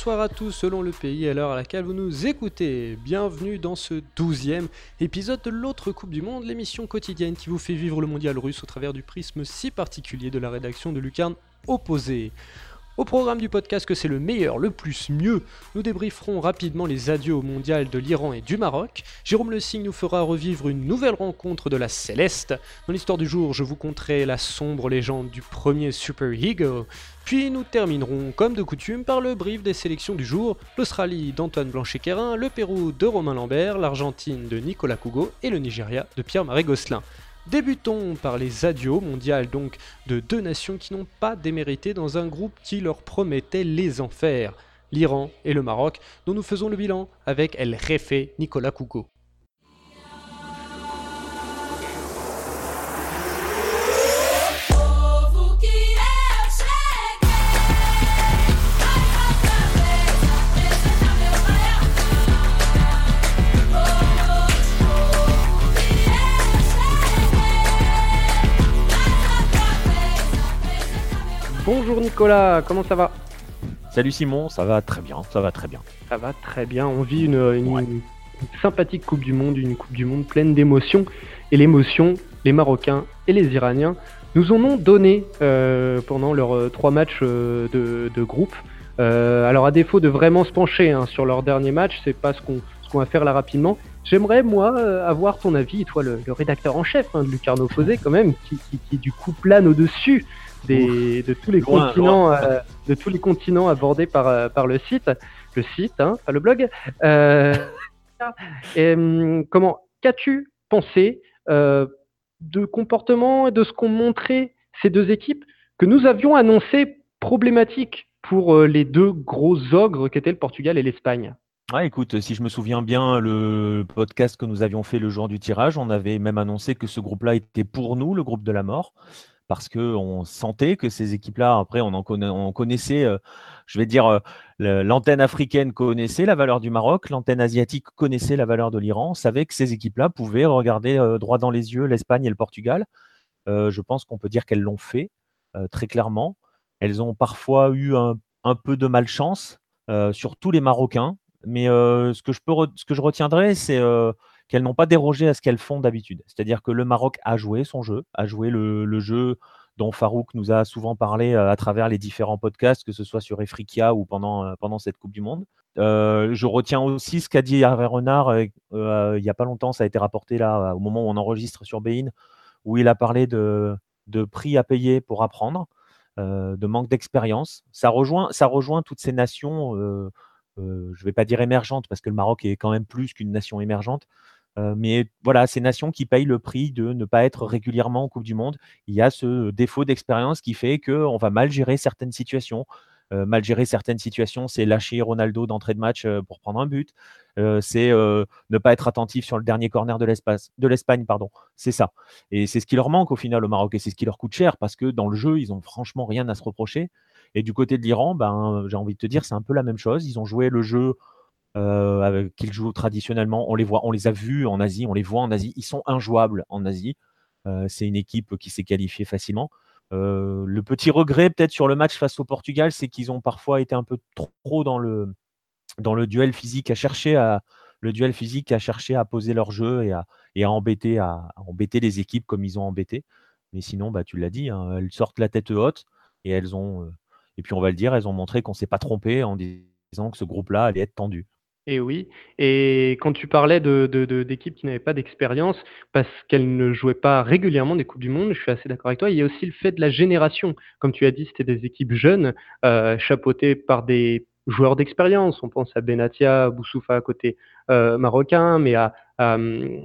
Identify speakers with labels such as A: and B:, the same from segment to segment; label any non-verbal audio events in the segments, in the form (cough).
A: bonsoir à tous selon le pays et l'heure à laquelle vous nous écoutez. Bienvenue dans ce douzième épisode de l'autre Coupe du Monde, l'émission quotidienne qui vous fait vivre le mondial russe au travers du prisme si particulier de la rédaction de Lucarne Opposé. Au programme du podcast que c'est le meilleur, le plus, mieux, nous débrieferons rapidement les adieux au mondial de l'Iran et du Maroc. Jérôme Le Signe nous fera revivre une nouvelle rencontre de la Céleste. Dans l'histoire du jour, je vous conterai la sombre légende du premier Super Eagle. Puis nous terminerons, comme de coutume, par le brief des sélections du jour l'Australie d'Antoine Blanchet-Quérin, le Pérou de Romain Lambert, l'Argentine de Nicolas Cougo et le Nigeria de Pierre-Marie Gosselin. Débutons par les adios mondiales donc de deux nations qui n'ont pas démérité dans un groupe qui leur promettait les enfers, l'Iran et le Maroc, dont nous faisons le bilan avec El Jefe Nicolas Cougo. Bonjour Nicolas, comment ça va
B: Salut Simon, ça va très bien, ça va très bien.
A: Ça va très bien, on vit une, sympathique Coupe du Monde, une Coupe du Monde pleine d'émotions. Et l'émotion, les Marocains et les Iraniens nous en ont donné euh, pendant leurs euh, trois matchs euh, de, groupe. alors à défaut de vraiment se pencher hein, sur leur dernier match, c'est pas ce qu'on va faire là rapidement. J'aimerais moi avoir ton avis, toi le, rédacteur en chef hein, de Lucarno Posé quand même, qui, qui, du coup plane au-dessus de tous les continents, euh, de tous les continents abordés par, euh, par le site, le site, hein, pas le blog. Euh, hum, comment qu'as-tu pensé de comportement et de ce qu'ont montré ces deux équipes que nous avions annoncé problématiques pour les deux gros ogres qu'étaient le Portugal et l'Espagne?
B: Ouais, écoute, si je me souviens bien, le podcast que nous avions fait le jour du tirage, on avait même annoncé que ce groupe-là était pour nous, le groupe de la mort parce qu'on sentait que ces équipes-là, après, on, en on connaissait, euh, je vais dire, euh, l'antenne africaine connaissait la valeur du Maroc, l'antenne asiatique connaissait la valeur de l'Iran, on savait que ces équipes-là pouvaient regarder euh, droit dans les yeux l'Espagne et le Portugal. je pense qu'on peut dire qu'elles l'ont fait très clairement. Elles ont parfois eu un, peu de malchance, surtout les Marocains. Mais ce, que je peux ce que je retiendrai, c'est qu'elles n'ont pas dérogé à ce qu'elles font d'habitude. C'est-à-dire que le Maroc a joué son jeu, a joué le, jeu dont Farouk nous a souvent parlé euh, à travers les différents podcasts, que ce soit sur Efrikia ou pendant, euh, pendant cette Coupe du Monde. Euh, je retiens aussi ce qu'a dit Hervé Renard il n'y a pas longtemps, ça a été rapporté là au moment où on enregistre sur Bein, où il a parlé de, de prix à payer pour apprendre, de manque d'expérience. Ça rejoint, ça rejoint toutes ces nations, je ne vais pas dire émergentes, parce que le Maroc est quand même plus qu'une nation émergente, euh, mais voilà, ces nations qui payent le prix de ne pas être régulièrement en Coupe du Monde, il y a ce défaut d'expérience qui fait qu'on va mal gérer certaines situations. Euh, mal gérer certaines situations, c'est lâcher Ronaldo d'entrée de match euh, pour prendre un but. c'est ne pas être attentif sur le dernier corner de l'Espagne, pardon. C'est ça. Et c'est ce qui leur manque au final au Maroc et c'est ce qui leur coûte cher parce que dans le jeu, ils ont franchement rien à se reprocher. Et du côté de l'Iran, ben, j'ai envie de te dire, c'est un peu la même chose. Ils ont joué le jeu euh, qu'ils jouent traditionnellement. On les voit, on les a vus en Asie, on les voit en Asie. Ils sont injouables en Asie. Euh, c'est une équipe qui s'est qualifiée facilement. Euh, le petit regret peut-être sur le match face au Portugal, c'est qu'ils ont parfois été un peu trop dans le, duel physique, à chercher à le duel physique, à chercher à poser leur jeu et à, et à embêter, à, embêter les équipes comme ils ont embêté. Mais sinon, bah, tu l'as dit, hein, elles sortent la tête haute et elles ont, et puis on va le dire, elles ont montré qu'on ne s'est pas trompé en disant que ce groupe-là allait être tendu.
A: Et oui. Et quand tu parlais de, d'équipes qui n'avaient pas d'expérience parce qu'elles ne jouaient pas régulièrement des Coupes du Monde, je suis assez d'accord avec toi. Il y a aussi le fait de la génération. Comme tu as dit, c'était des équipes jeunes, euh, chapeautées par des joueurs d'expérience. On pense à Benatia, Boussoufa côté euh, marocain, mais à, à euh,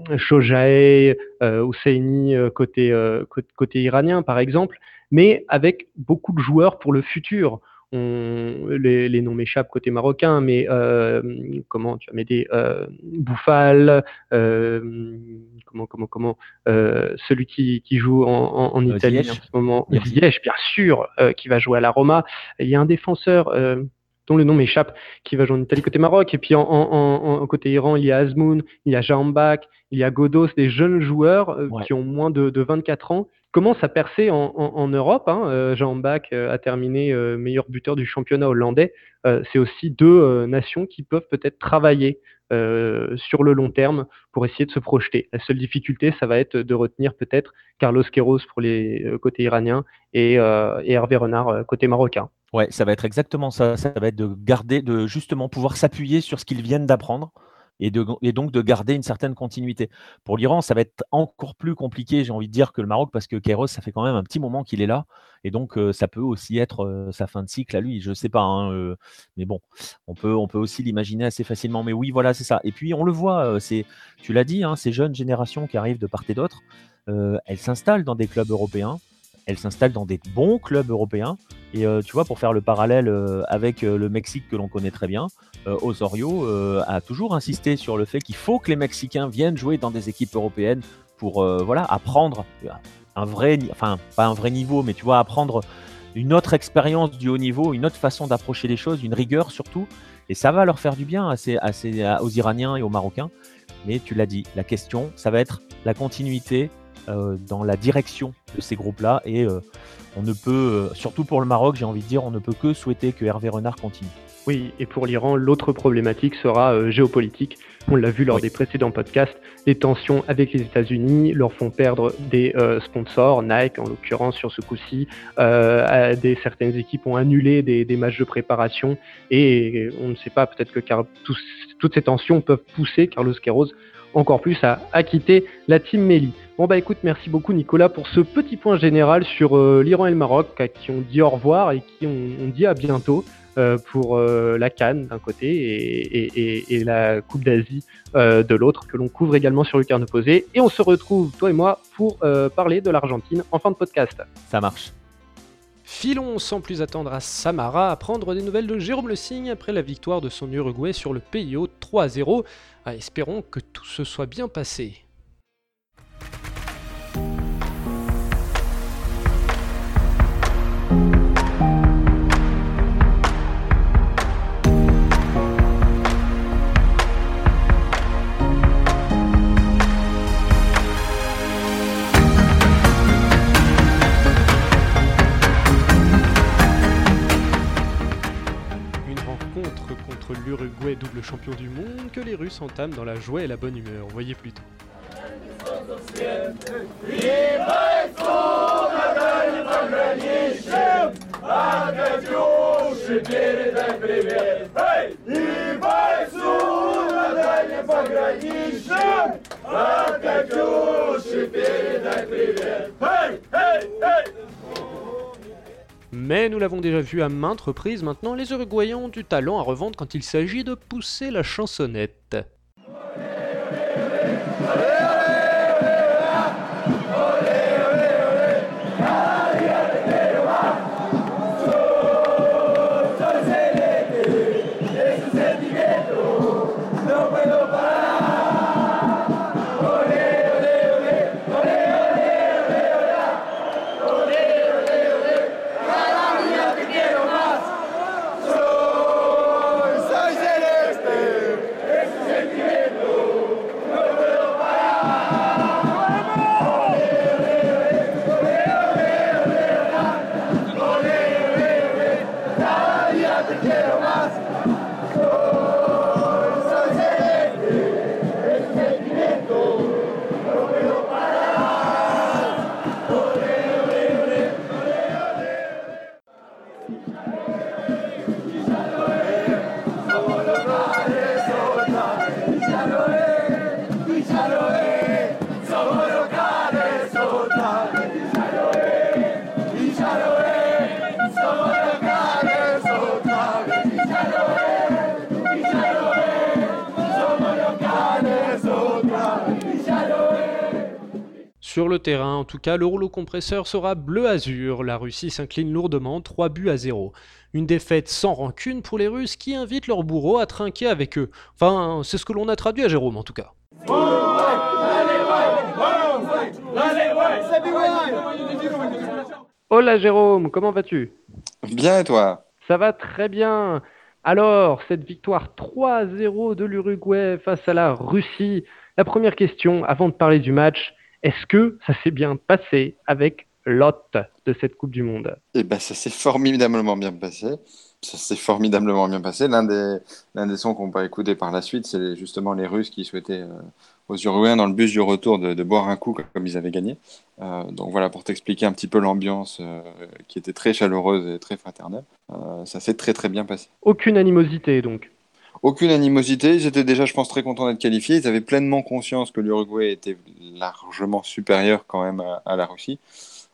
A: euh, côté, côté iranien, par exemple, mais avec beaucoup de joueurs pour le futur les, noms m'échappent côté marocain, mais euh, comment tu as m'aider euh, Bouffal, euh, comment comment comment celui qui, joue en, Italie en ce moment, Ziyech, bien sûr, qui va jouer à la Roma. Il y a un défenseur dont le nom m'échappe, qui va jouer en Italie côté Maroc. Et puis en, côté Iran, il y a Azmoun, il y a Jambak, il y a Godos, des jeunes joueurs qui ont moins de, de 24 ans commence à percer en, Europe. Hein. Jean Bach a terminé meilleur buteur du championnat hollandais. c'est aussi deux nations qui peuvent peut-être travailler sur le long terme pour essayer de se projeter. La seule difficulté, ça va être de retenir peut-être Carlos Queiroz pour les côtés iraniens et, et Hervé Renard côté marocain.
B: Ouais, ça va être exactement ça. Ça va être de garder, de justement pouvoir s'appuyer sur ce qu'ils viennent d'apprendre et, donc de garder une certaine continuité. Pour l'Iran, ça va être encore plus compliqué, j'ai envie de dire, que le Maroc, parce que Kairos, ça fait quand même un petit moment qu'il est là, et donc ça peut aussi être sa fin de cycle à lui, je ne sais pas, hein, mais bon, on peut, on peut aussi l'imaginer assez facilement. Mais oui, voilà, c'est ça. Et puis on le voit, tu l'as dit, hein, ces jeunes générations qui arrivent de part et d'autre, elles s'installent dans des clubs européens elle s'installe dans des bons clubs européens. Et tu vois, pour faire le parallèle avec le Mexique que l'on connaît très bien, Osorio a toujours insisté sur le fait qu'il faut que les Mexicains viennent jouer dans des équipes européennes pour voilà apprendre un vrai, enfin pas un vrai niveau, mais tu vois apprendre une autre expérience du haut niveau, une autre façon d'approcher les choses, une rigueur surtout. Et ça va leur faire du bien assez, assez, aux Iraniens et aux Marocains. Mais tu l'as dit, la question, ça va être la continuité euh, dans la direction de ces groupes-là. Et euh, on ne peut, euh, surtout pour le Maroc, j'ai envie de dire, on ne peut que souhaiter que Hervé Renard continue.
A: Oui, et pour l'Iran, l'autre problématique sera géopolitique. On l'a vu lors des précédents podcasts, les tensions avec les États-Unis leur font perdre des sponsors, Nike en l'occurrence sur ce coup-ci. des, certaines équipes ont annulé des, matchs de préparation et on ne sait pas, peut-être que car, toutes ces tensions peuvent pousser Carlos Queiroz encore plus à, à quitter la team Meli. Bon bah écoute, merci beaucoup Nicolas pour ce petit point général sur euh, l'Iran et le Maroc qui ont dit au revoir et qui ont, dit à bientôt euh, pour euh, la Cannes d'un côté et, la Coupe d'Asie de l'autre que l'on couvre également sur Lucarne Opposé. Et on se retrouve, toi et moi, pour parler de l'Argentine en fin de podcast.
B: Ça marche.
A: Filons sans plus attendre à Samara à prendre des nouvelles de Jérôme Le Signe après la victoire de son Uruguay sur le PIO 3-0. Ah, espérons que tout se soit bien passé. l'Uruguay double champion du monde que les Russes entament dans la joie et la bonne humeur. Voyez plutôt. Mais nous l'avons déjà vu à maintes reprises maintenant, les Uruguayens ont du talent à revendre quand il s'agit de pousser la chansonnette. Terrain, en tout cas, le rouleau compresseur sera bleu-azur. La Russie s'incline lourdement, 3 buts à 0. Une défaite sans rancune pour les Russes qui invitent leur bourreau à trinquer avec eux. Enfin, c'est ce que l'on a traduit à Jérôme en tout cas. Hola Jérôme, comment vas-tu?
C: Bien et toi?
A: Ça va très bien. Alors, cette victoire 3-0 de l'Uruguay face à la Russie. La première question, avant de parler du match, Est-ce que ça s'est bien passé avec l'hôte de cette Coupe du Monde?
C: Eh ben, ça s'est formidablement bien passé. Ça s'est formidablement bien passé. L'un des, l'un des sons qu'on peut écouter par la suite, c'est justement les Russes qui souhaitaient euh, aux Uruguayens dans le bus du retour de, boire un coup comme, ils avaient gagné. Euh, donc voilà, pour t'expliquer un petit peu l'ambiance euh, qui était très chaleureuse et très fraternelle. ça s'est très très bien passé.
A: Aucune animosité donc?
C: Aucune animosité. Ils étaient déjà, je pense, très contents d'être qualifiés. Ils avaient pleinement conscience que l'Uruguay était largement supérieur quand même à, la Russie.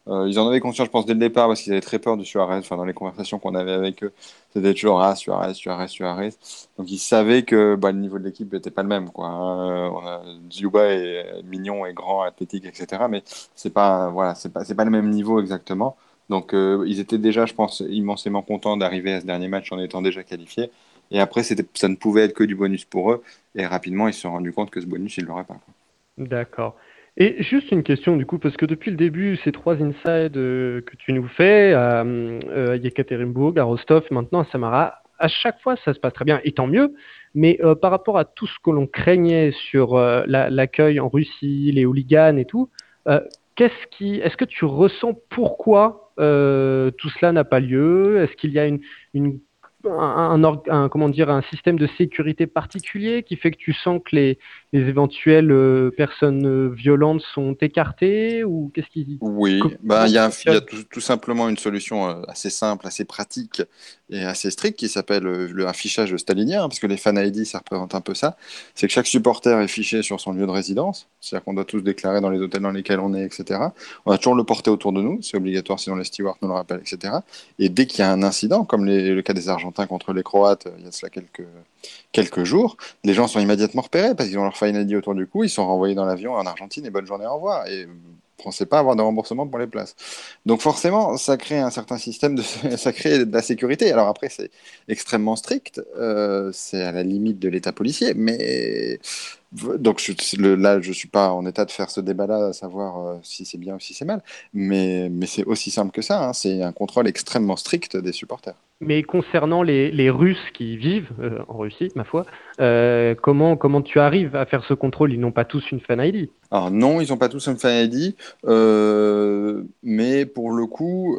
C: Euh, ils en avaient conscience, je pense, dès le départ, parce qu'ils avaient très peur de Suarez. Enfin, dans les conversations qu'on avait avec eux, c'était toujours ah, Suarez, Suarez, Suarez. Donc, ils savaient que bah, le niveau de l'équipe n'était pas le même. Quoi. Euh, on Zuba est mignon et grand, athlétique, etc. Mais c'est pas, voilà, pas, pas le même niveau exactement. Donc, euh, ils étaient déjà, je pense, immensément contents d'arriver à ce dernier match en étant déjà qualifiés. Et après, ça ne pouvait être que du bonus pour eux. Et rapidement, ils se sont rendus compte que ce bonus, ils ne l'auraient pas.
A: D'accord. Et juste une question du coup, parce que depuis le début, ces trois insides euh, que tu nous fais, à, euh, Yekaterinburg, à Rostov, maintenant à Samara, à chaque fois ça se passe très bien, et tant mieux. Mais euh, par rapport à tout ce que l'on craignait sur l'accueil en Russie, les hooligans et tout, qu'est-ce est-ce que tu ressens pourquoi tout cela n'a pas lieu? Est-ce qu'il y a une un, comment dire, un système de sécurité particulier qui fait que tu sens que les, les éventuelles euh, personnes euh, violentes sont écartées ou qu'est-ce qui
C: Oui, bah, il y a, tout, simplement une solution euh, assez simple, assez pratique et assez stricte qui s'appelle le affichage stalinien, hein, parce que les fan ID, ça représente un peu ça. C'est que chaque supporter est fiché sur son lieu de résidence, c'est-à-dire qu'on doit tous déclarer dans les hôtels dans lesquels on est, etc. On a toujours le porter autour de nous, c'est obligatoire sinon les stewards nous le rappellent, etc. Et dès qu'il y a un incident, comme le cas des Argentins contre les Croates, il y a cela quelques quelques jours, les gens sont immédiatement repérés parce qu'ils ont leur Final ID autour du cou, ils sont renvoyés dans l'avion en Argentine et bonne journée, au revoir. Et ne pensez pas avoir de remboursement pour les places. Donc forcément, ça crée un certain système, de, (laughs) ça crée de la sécurité. Alors après, c'est extrêmement strict, euh, c'est à la limite de l'état policier, mais donc là, je suis pas en état de faire ce débat-là, à savoir euh, si c'est bien ou si c'est mal, mais, mais c'est aussi simple que ça, hein. c'est un contrôle extrêmement strict des supporters.
A: Mais concernant les, les Russes qui vivent euh, en Russie, ma foi, euh, comment, comment tu arrives à faire ce contrôle? Ils n'ont pas tous une fan ID
C: Alors non, ils n'ont pas tous une fan ID, euh, mais pour le coup,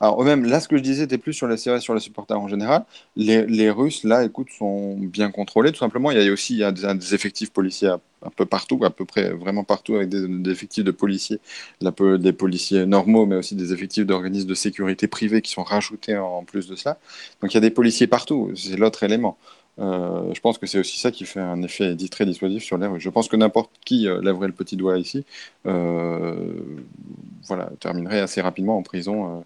C: alors eux-mêmes, là ce que je disais était plus sur la série sur les supporters en général. Les, les, Russes, là, écoute, sont bien contrôlés, tout simplement. Il y a aussi a des, effectifs policiers un peu partout, à peu près vraiment partout, avec des, effectifs de policiers, des policiers normaux, mais aussi des effectifs d'organismes de sécurité privés qui sont rajoutés en, plus de cela. Donc il y a des policiers partout, c'est l'autre élément. Euh, je pense que c'est aussi ça qui fait un effet très dissuasif sur les. Je pense que n'importe qui euh, lèverait le petit doigt ici, euh, voilà, terminerait assez rapidement en prison,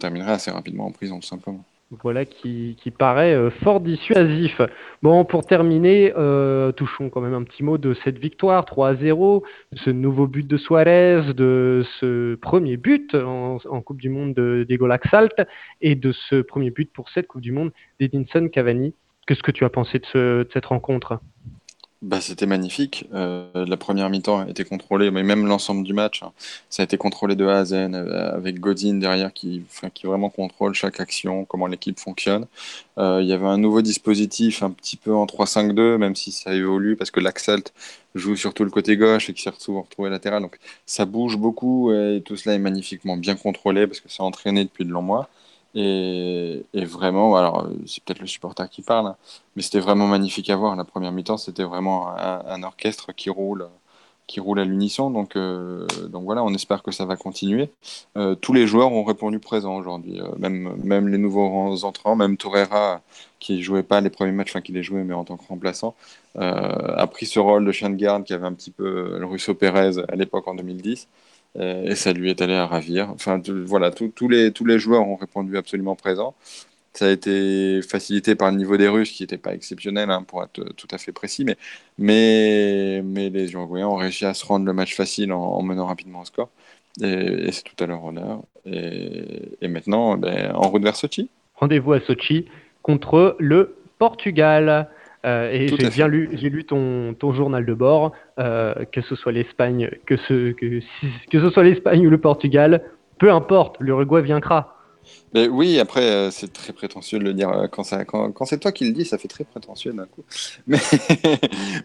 C: terminerait assez rapidement en prison, tout simplement.
A: Voilà qui, paraît euh, fort dissuasif. Bon, pour terminer, euh, touchons quand même un petit mot de cette victoire 3 à 0, ce nouveau but de Suarez, de ce premier but en, Coupe du Monde de Diego et de ce premier but pour cette Coupe du Monde d'Edinson Cavani. Qu'est-ce que tu as pensé de cette rencontre?
C: Bah, c'était magnifique. Euh, la première mi-temps a été contrôlée, mais même l'ensemble du match, hein, ça a été contrôlé de A à Z, euh, avec Godin derrière qui, qui vraiment contrôle chaque action, comment l'équipe fonctionne. Euh, il y avait un nouveau dispositif un petit peu en 3-5-2, même si ça évolue, parce que l'Axalt joue surtout le côté gauche et qui s'est souvent retrouvé latéral. Donc ça bouge beaucoup et tout cela est magnifiquement bien contrôlé parce que c'est entraîné depuis de longs mois. Et, vraiment, alors c'est peut-être le supporter qui parle, mais c'était vraiment magnifique à voir. La première mi-temps, c'était vraiment un, orchestre qui roule, qui roule à l'unisson. Donc, euh, donc voilà, on espère que ça va continuer. Euh, tous les joueurs ont répondu présent aujourd'hui, euh, même, même les nouveaux entrants, même Torreira qui jouait pas les premiers matchs, enfin qui les jouait mais en tant que remplaçant, a pris ce rôle de chien de garde qui avait un petit peu le Russo Pérez à l'époque en 2010. Euh, et ça lui est allé à ravir. Enfin, voilà, tous les, tous les joueurs ont répondu absolument présent. Ça a été facilité par le niveau des Russes, qui n'était pas exceptionnel, hein, pour être tout à fait précis, mais, mais, les Uruguayens ont réussi à se rendre le match facile en, menant rapidement au score. Et, c'est tout à leur honneur. Et, et maintenant, ben, en route vers Sochi.
A: Rendez-vous à Sochi contre le Portugal. Euh, et j'ai bien lu, j'ai lu ton, ton, journal de bord, euh, que ce soit l'Espagne, que ce, que, que ce soit l'Espagne ou le Portugal, peu importe, l'Uruguay vaincra.
C: Mais oui, après, euh, c'est très prétentieux de le dire. Quand, ça, quand, quand c'est toi qui le dis, ça fait très prétentieux d'un coup. (laughs) Mais,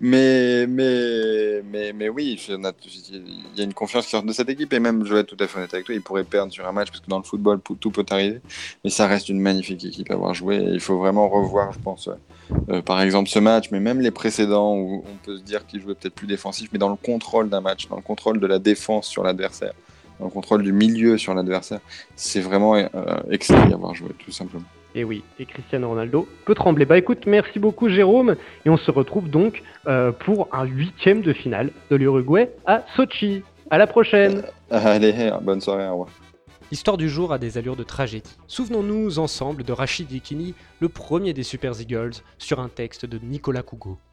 C: mais, mais, mais, mais oui, il y a une confiance qui sort de cette équipe. Et même, je vais être tout à fait honnête avec toi, ils pourraient perdre sur un match parce que dans le football, tout peut arriver. Mais ça reste une magnifique équipe à avoir joué. Il faut vraiment revoir, je pense, euh, euh, par exemple, ce match, mais même les précédents où on peut se dire qu'ils jouaient peut-être plus défensif, mais dans le contrôle d'un match, dans le contrôle de la défense sur l'adversaire, dans le contrôle du milieu sur l'adversaire. C'est vraiment euh, excellent d'y avoir joué, tout simplement.
D: Et oui, et Cristiano Ronaldo peut trembler. Bah écoute, merci beaucoup Jérôme, et on se retrouve donc euh, pour un huitième de finale de l'Uruguay à Sochi. À la prochaine
C: Allez, bonne soirée, au revoir.
D: L'histoire du jour a des allures de tragédie. Souvenons-nous ensemble de Rachid Yekini, le premier des Super Eagles, sur un texte de Nicolas Cougo. «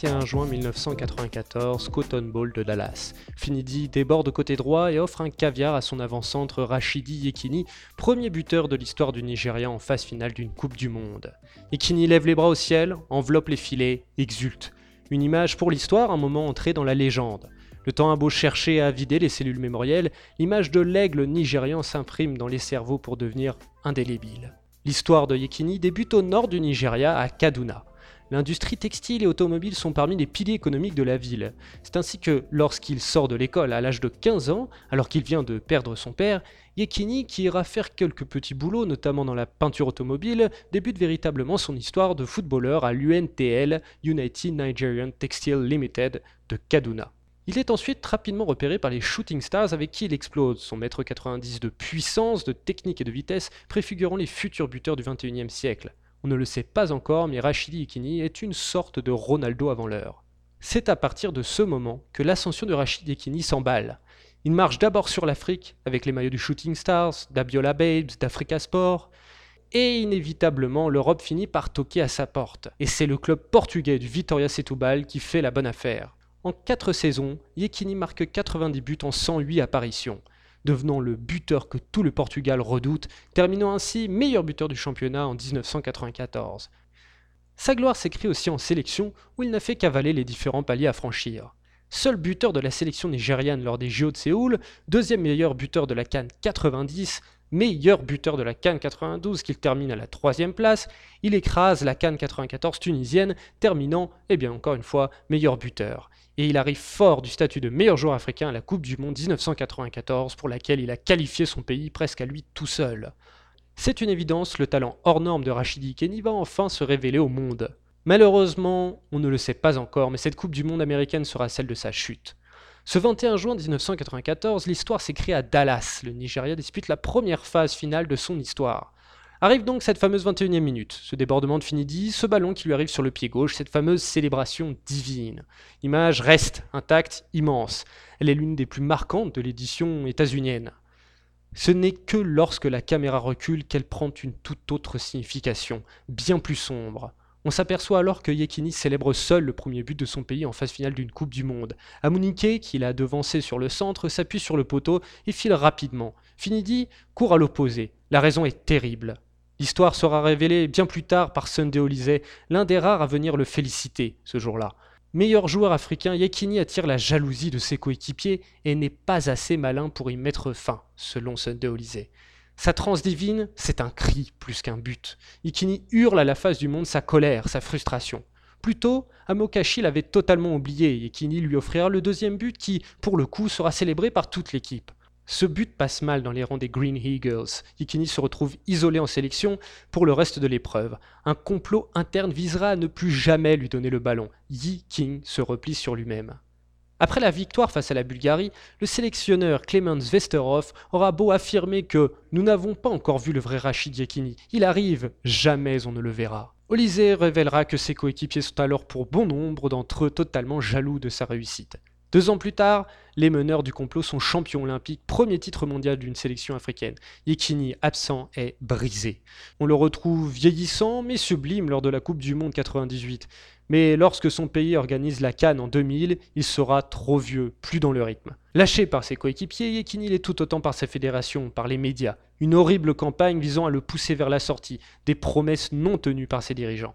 D: 21 juin 1994, Cotton Bowl de Dallas. Finidi déborde côté droit et offre un caviar à son avant-centre Rachidi Yekini, premier buteur de l'histoire du Nigeria en phase finale d'une Coupe du Monde. Yekini lève les bras au ciel, enveloppe les filets, exulte. Une image pour l'histoire, un moment entré dans la légende. Le temps a beau chercher à vider les cellules mémorielles, l'image de l'aigle nigérian s'imprime dans les cerveaux pour devenir indélébile. L'histoire de Yekini débute au nord du Nigeria, à Kaduna. L'industrie textile et automobile sont parmi les piliers économiques de la ville. C'est ainsi que, lorsqu'il sort de l'école à l'âge de 15 ans, alors qu'il vient de perdre son père, Yekini, qui ira faire quelques petits boulots, notamment dans la peinture automobile, débute véritablement son histoire de footballeur à l'UNTL, United Nigerian Textile Limited, de Kaduna. Il est ensuite rapidement repéré par les Shooting Stars avec qui il explose, son mètre 90 de puissance, de technique et de vitesse préfigurant les futurs buteurs du 21e siècle. On ne le sait pas encore, mais Rachidi Yekini est une sorte de Ronaldo avant l'heure. C'est à partir de ce moment que l'ascension de Rachid Yekini s'emballe. Il marche d'abord sur l'Afrique, avec les maillots du Shooting Stars, d'Abiola Babes, d'Africa Sport, et inévitablement l'Europe finit par toquer à sa porte. Et c'est le club portugais du Vitória Setúbal qui fait la bonne affaire. En 4 saisons, Yekini marque 90 buts en 108 apparitions devenant le buteur que tout le Portugal redoute, terminant ainsi meilleur buteur du championnat en 1994. Sa gloire s'écrit aussi en sélection, où il n'a fait qu'avaler les différents paliers à franchir. Seul buteur de la sélection nigériane lors des JO de Séoul, deuxième meilleur buteur de la Cannes 90, meilleur buteur de la Cannes 92 qu'il termine à la troisième place, il écrase la Cannes 94 tunisienne, terminant, eh bien encore une fois, meilleur buteur. Et il arrive fort du statut de meilleur joueur africain à la Coupe du Monde 1994 pour laquelle il a qualifié son pays presque à lui tout seul. C'est une évidence, le talent hors norme de Rachidi Kenny va enfin se révéler au monde. Malheureusement, on ne le sait pas encore, mais cette Coupe du Monde américaine sera celle de sa chute. Ce 21 juin 1994, l'histoire s'écrit à Dallas. Le Nigeria dispute la première phase finale de son histoire. Arrive donc cette fameuse 21e minute, ce débordement de Finidi, ce ballon qui lui arrive sur le pied gauche, cette fameuse célébration divine. L'image reste intacte, immense. Elle est l'une des plus marquantes de l'édition états-unienne. Ce n'est que lorsque la caméra recule qu'elle prend une toute autre signification, bien plus sombre. On s'aperçoit alors que Yekini célèbre seul le premier but de son pays en phase finale d'une Coupe du Monde. Amunike, qui l'a devancé sur le centre, s'appuie sur le poteau et file rapidement. Finidi court à l'opposé. La raison est terrible. L'histoire sera révélée bien plus tard par Sunday Oliseh, l'un des rares à venir le féliciter ce jour-là. Meilleur joueur africain, Yekini attire la jalousie de ses coéquipiers et n'est pas assez malin pour y mettre fin, selon Sunday Oliseh. Sa transe divine, c'est un cri plus qu'un but. Yekini hurle à la face du monde sa colère, sa frustration. Plus tôt, Amokashi l'avait totalement oublié Yekini lui offrira le deuxième but qui, pour le coup, sera célébré par toute l'équipe. Ce but passe mal dans les rangs des Green Eagles. Yekini se retrouve isolé en sélection pour le reste de l'épreuve. Un complot interne visera à ne plus jamais lui donner le ballon. Yi King se replie sur lui-même. Après la victoire face à la Bulgarie, le sélectionneur Clemens Vesterhoff aura beau affirmer que nous n'avons pas encore vu le vrai Rachid Yekini. Il arrive, jamais on ne le verra. Olysée révélera que ses coéquipiers sont alors pour bon nombre d'entre eux totalement jaloux de sa réussite. Deux ans plus tard, les meneurs du complot sont champions olympiques, premier titre mondial d'une sélection africaine. Yekini, absent, est brisé. On le retrouve vieillissant mais sublime lors de la Coupe du Monde 98. Mais lorsque son pays organise la Cannes en 2000, il sera trop vieux, plus dans le rythme. Lâché par ses coéquipiers, Yekini l'est tout autant par sa fédération, par les médias. Une horrible campagne visant à le pousser vers la sortie, des promesses non tenues par ses dirigeants.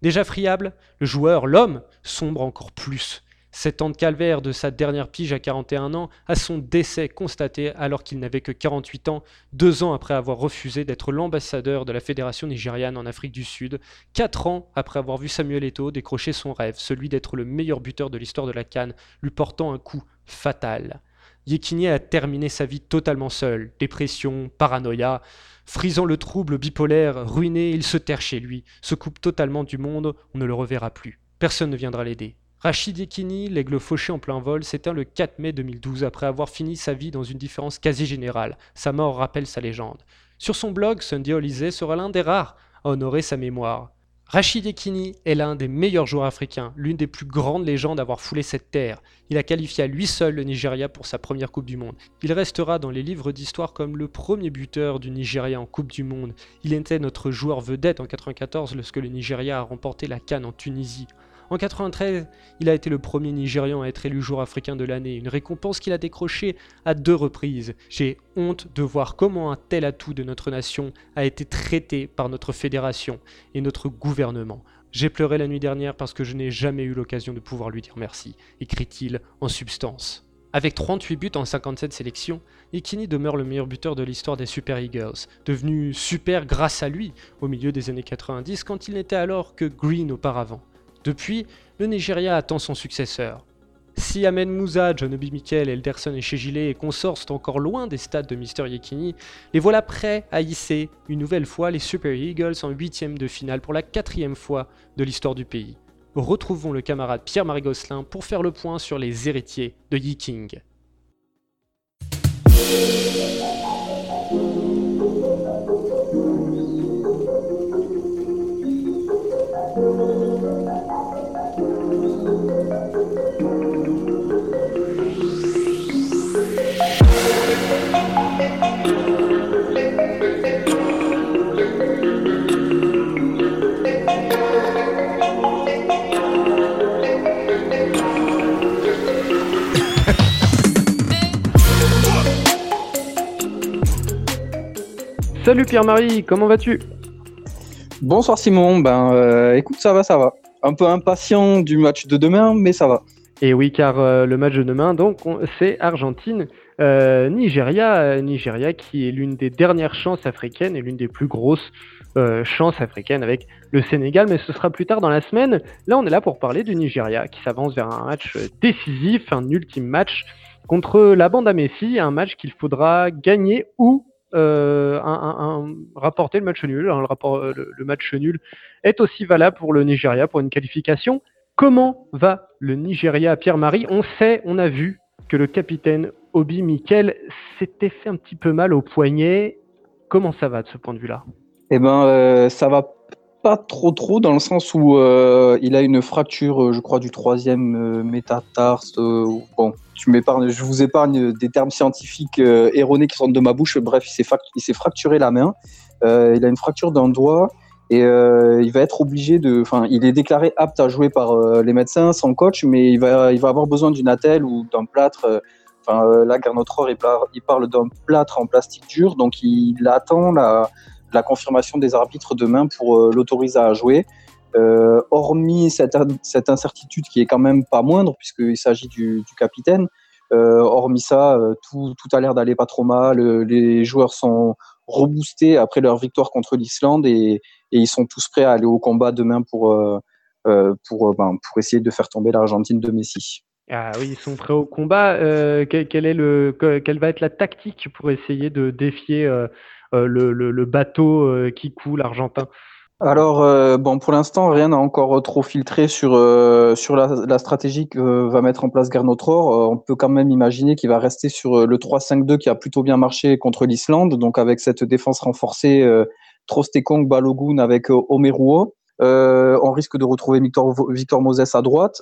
D: Déjà friable, le joueur, l'homme, sombre encore plus. Sept ans de calvaire de sa dernière pige à 41 ans à son décès constaté alors qu'il n'avait que 48 ans, deux ans après avoir refusé d'être l'ambassadeur de la Fédération nigériane en Afrique du Sud, quatre ans après avoir vu Samuel Eto'o décrocher son rêve, celui d'être le meilleur buteur de l'histoire de la Cannes, lui portant un coup fatal. Yekini a terminé sa vie totalement seul, dépression, paranoïa, frisant le trouble bipolaire, ruiné, il se terre chez lui, se coupe totalement du monde, on ne le reverra plus. Personne ne viendra l'aider. Rachid Ekini, l'aigle fauché en plein vol, s'éteint le 4 mai 2012 après avoir fini sa vie dans une différence quasi générale. Sa mort rappelle sa légende. Sur son blog, Sunday Olysée sera l'un des rares à honorer sa mémoire. Rachid Ekini est l'un des meilleurs joueurs africains, l'une des plus grandes légendes à avoir foulé cette terre. Il a qualifié à lui seul le Nigeria pour sa première Coupe du Monde. Il restera dans les livres d'histoire comme le premier buteur du Nigeria en Coupe du Monde. Il était notre joueur vedette en 1994 lorsque le Nigeria a remporté la Cannes en Tunisie. En 93, il a été le premier Nigérian à être élu jour africain de l'année, une récompense qu'il a décrochée à deux reprises. J'ai honte de voir comment un tel atout de notre nation a été traité par notre fédération et notre gouvernement. J'ai pleuré la nuit dernière parce que je n'ai jamais eu l'occasion de pouvoir lui dire merci, écrit-il en substance. Avec 38 buts en 57 sélections, Ikini demeure le meilleur buteur de l'histoire des Super Eagles, devenu super grâce à lui au milieu des années 90 quand il n'était alors que Green auparavant. Depuis, le Nigeria attend son successeur. Si Ahmed Moussa, John Obi Mikel, Elderson et Chegile et consorts sont encore loin des stades de Mister Yekini, les voilà prêts à hisser une nouvelle fois les Super Eagles en huitième de finale pour la quatrième fois de l'histoire du pays. Retrouvons le camarade Pierre-Marie Gosselin pour faire le point sur les héritiers de Yiking. Salut Pierre-Marie, comment vas-tu?
E: Bonsoir Simon, ben euh, écoute ça va, ça va. Un peu impatient du match de demain, mais ça va.
D: Et oui, car euh, le match de demain, donc, c'est Argentine. Euh, Nigeria, Nigeria qui est l'une des dernières chances africaines et l'une des plus grosses chances africaines avec le Sénégal, mais ce sera plus tard dans la semaine. Là, on est là pour parler du Nigeria qui s'avance vers un match décisif, un ultime match contre la bande à Messi, un match qu'il faudra gagner ou euh, rapporter le match nul. Hein, euh, le, match nul est aussi valable pour le Nigeria pour une qualification. Comment va le Nigeria, Pierre-Marie? On sait, on a vu que le capitaine Obi Mikel s'était fait un petit peu mal au poignet. Comment ça va de ce point de vue-là?
E: Eh ben, euh, ça va pas trop trop dans le sens où euh, il a une fracture, je crois, du troisième métatarse. bon, tu m'épargnes, je vous épargne des termes scientifiques euh, erronés qui sortent de ma bouche. Bref, il s'est, fracturé la main. Euh, il a une fracture d'un doigt et euh, il va être obligé de. Enfin, il est déclaré apte à jouer par les médecins, son coach, mais il va, il va avoir besoin d'une attelle ou d'un plâtre. Enfin, là, Garnotror, il parle d'un plâtre en plastique dur, donc il, attend la, la, confirmation des arbitres demain pour l'autoriser à jouer. Euh, hormis cette, cette, incertitude qui est quand même pas moindre, puisqu'il s'agit du, capitaine, euh, hormis ça, euh, tout, tout a l'air d'aller pas trop mal. Les joueurs sont reboostés après leur victoire contre l'Islande et, ils sont tous prêts à aller au combat demain pour, pour, ben, pour essayer de faire tomber l'Argentine de Messi.
D: Ah oui, ils sont prêts au combat. quel, est le, quelle va être la tactique pour essayer de défier le, le, bateau qui coule argentin
E: alors, euh, bon, pour l'instant, rien n'a encore trop filtré sur, euh, sur la, stratégie que va mettre en place Gernot-Rohr. Euh, on peut quand même imaginer qu'il va rester sur le 3-5-2 qui a plutôt bien marché contre l'Islande, donc avec cette défense renforcée, Trostekong, Balogun avec Omeruo. on risque de retrouver Victor, Victor Moses à droite.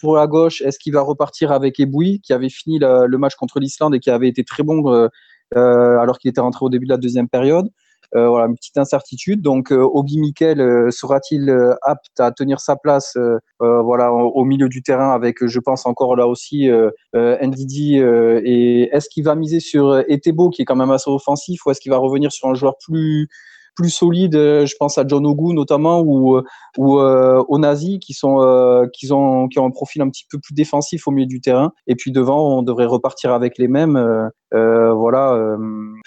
E: pour la gauche, est-ce qu'il va repartir avec Eboui, qui avait fini le match contre l'Islande et qui avait été très bon alors qu'il était rentré au début de la deuxième période euh, voilà, une petite incertitude. Donc, euh, Obi Mikel euh, sera-t-il apte à tenir sa place voilà, au, milieu du terrain avec, je pense encore là aussi, Ndidi et est-ce qu'il va miser sur Etebo qui est quand même assez offensif ou est-ce qu'il va revenir sur un joueur plus plus solides, je pense à John Ogu notamment ou ou euh, Onazi qui sont qui ont qui ont un profil un petit peu plus défensif au milieu du terrain. Et puis devant on devrait repartir avec les mêmes. Euh, voilà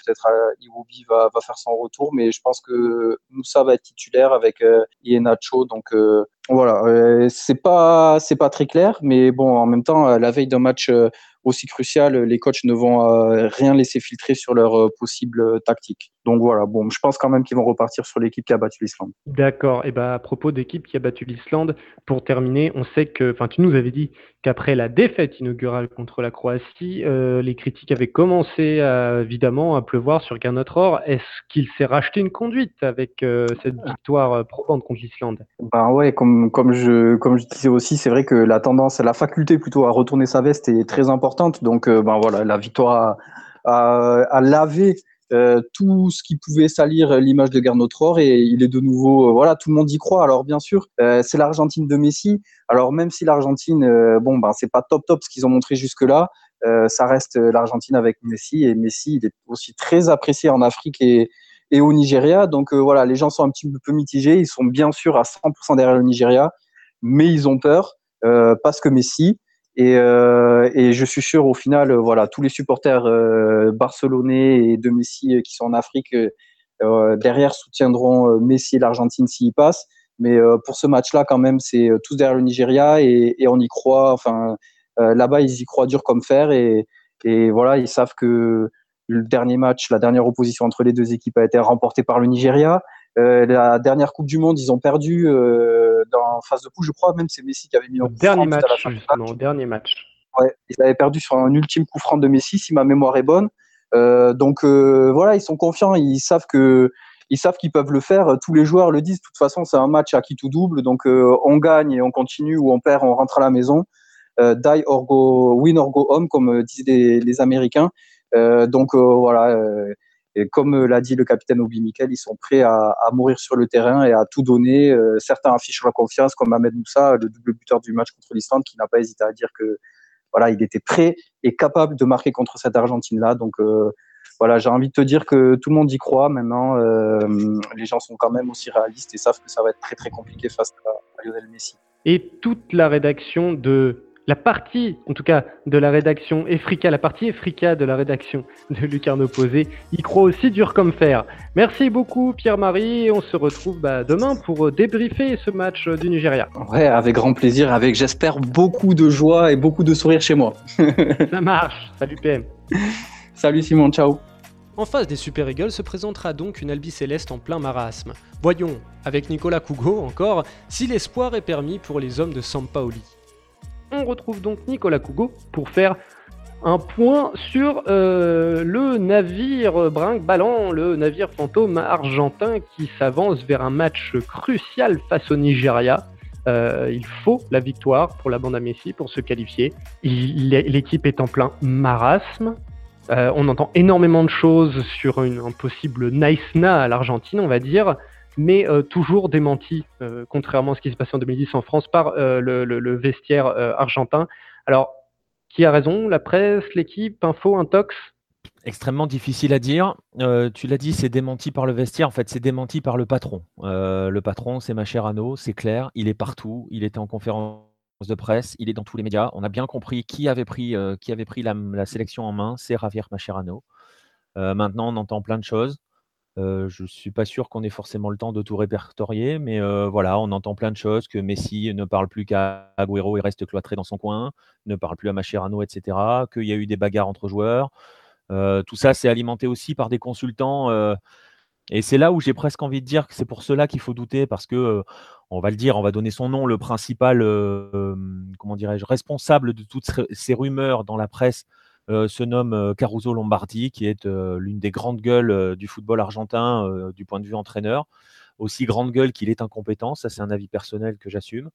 E: peut-être Iwobi va, va faire son retour mais je pense que Moussa va être titulaire avec Ienacho donc voilà. C'est pas c'est pas très clair mais bon en même temps la veille d'un match aussi crucial, les coachs ne vont euh, rien laisser filtrer sur leur euh, possible euh, tactique. Donc voilà, bon, je pense quand même qu'ils vont repartir sur l'équipe qui a battu l'Islande.
A: D'accord. Et bah à propos d'équipe qui a battu l'Islande, pour terminer, on sait que, enfin, tu nous avais dit qu'après la défaite inaugurale contre la Croatie, les critiques avaient commencé évidemment à pleuvoir sur Gernot. Est-ce qu'il s'est racheté une conduite avec cette victoire probante contre l'Islande?
E: Ben ouais, comme comme je comme je disais aussi, c'est vrai que la tendance, la faculté plutôt à retourner sa veste est très importante donc, euh, ben voilà, la victoire a, lavé euh, tout ce qui pouvait salir l'image de Gernot Rohr et il est de nouveau, euh, voilà, tout le monde y croit. Alors bien sûr, c'est l'Argentine de Messi. Alors même si l'Argentine, bon, ben c'est pas top top ce qu'ils ont montré jusque là, ça reste l'Argentine avec Messi et Messi, il est aussi très apprécié en Afrique et, et au Nigeria. Donc voilà, les gens sont un petit peu mitigés. Ils sont bien sûr à 100% derrière le Nigeria, mais ils ont peur parce que Messi. Et, euh, et, je suis sûr, au final, euh, voilà, tous les supporters euh, barcelonais et de Messi qui sont en Afrique derrière soutiendront Messi et l'Argentine s'il passe. Mais pour ce match-là, quand même, c'est tous derrière le Nigeria et, et on y croit. Enfin, là-bas, ils y croient dur comme fer et, et, voilà, ils savent que le dernier match, la dernière opposition entre les deux équipes a été remportée par le Nigeria. Euh, la dernière Coupe du Monde, ils ont perdu euh, dans phase de poule, je crois. Même c'est Messi qui avait mis
A: au dernier match, justement, dernier match.
E: Ouais, ils avaient perdu sur un ultime coup franc de Messi, si ma mémoire est bonne. Euh, donc voilà, ils sont confiants, ils savent que ils savent qu'ils peuvent le faire. Tous les joueurs le disent. De toute façon, c'est un match à qui tout double. Donc on gagne et on continue, ou on perd, on rentre à la maison. die or go, win or go home, comme disent les, les Américains. donc voilà et comme euh, l'a dit le capitaine Obi Mikel, ils sont prêts à, mourir sur le terrain et à tout donner. Euh, certains affichent la confiance, comme Ahmed Moussa, le double buteur du match contre l'Islande, qui n'a pas hésité à dire que voilà, il était prêt et capable de marquer contre cette Argentine-là. Donc euh, voilà, j'ai envie de te dire que tout le monde y croit maintenant. les gens sont quand même aussi réalistes et savent que ça va être très très compliqué face à Lionel Messi.
A: Et toute la rédaction de la partie, en tout cas, de la rédaction Efrica, la partie Efrica de la rédaction de Lucarno Posé, y croit aussi dur comme fer. Merci beaucoup Pierre-Marie et on se retrouve bah, demain pour débriefer ce match du Nigeria.
E: Ouais, avec grand plaisir, avec j'espère beaucoup de joie et beaucoup de sourire chez moi. (laughs)
A: Ça marche. Salut PM. (laughs)
E: Salut Simon, ciao.
A: En face des Super Eagles se présentera donc une Albi Céleste en plein marasme. Voyons, avec Nicolas Cougo encore, si l'espoir est permis pour les hommes de Sampaoli on retrouve donc Nicolas Cougo pour faire un point sur euh, le navire brinque-ballant, le navire fantôme argentin qui s'avance vers un match crucial face au Nigeria. Euh, il faut la victoire pour la bande à Messi pour se qualifier. L'équipe est en plein marasme. Euh, on entend énormément de choses sur une, un possible nice-na à l'Argentine, on va dire mais euh, toujours démenti, euh, contrairement à ce qui s'est passé en 2010 en France, par euh, le, vestiaire argentin. Alors, qui a raison? La presse, l'équipe, Info, Intox?
B: Extrêmement difficile à dire. tu l'as dit, c'est démenti par le vestiaire. En fait, c'est démenti par le patron. le patron, c'est Macherano, c'est clair. Il est partout. Il était en conférence de presse. Il est dans tous les médias. On a bien compris qui avait pris, qui avait pris la, la sélection en main. C'est Javier Macherano. maintenant, on entend plein de choses. Je ne suis pas sûr qu'on ait forcément le temps de tout répertorier, mais voilà, on entend plein de choses, que Messi ne parle plus qu'à Agüero et reste cloîtré dans son coin, ne parle plus à Mascherano, etc., qu'il y a eu des bagarres entre joueurs. Tout ça, c'est alimenté aussi par des consultants. et c'est là où j'ai presque envie de dire que c'est pour cela qu'il faut douter, parce que, on va le dire, on va donner son nom, le principal, comment dirais-je, responsable de toutes ces rumeurs dans la presse se nomme euh, Caruso Lombardi, qui est euh, l'une des grandes gueules du football argentin du point de vue entraîneur. aussi grande gueule qu'il est incompétent. Ça, c'est un avis personnel que j'assume.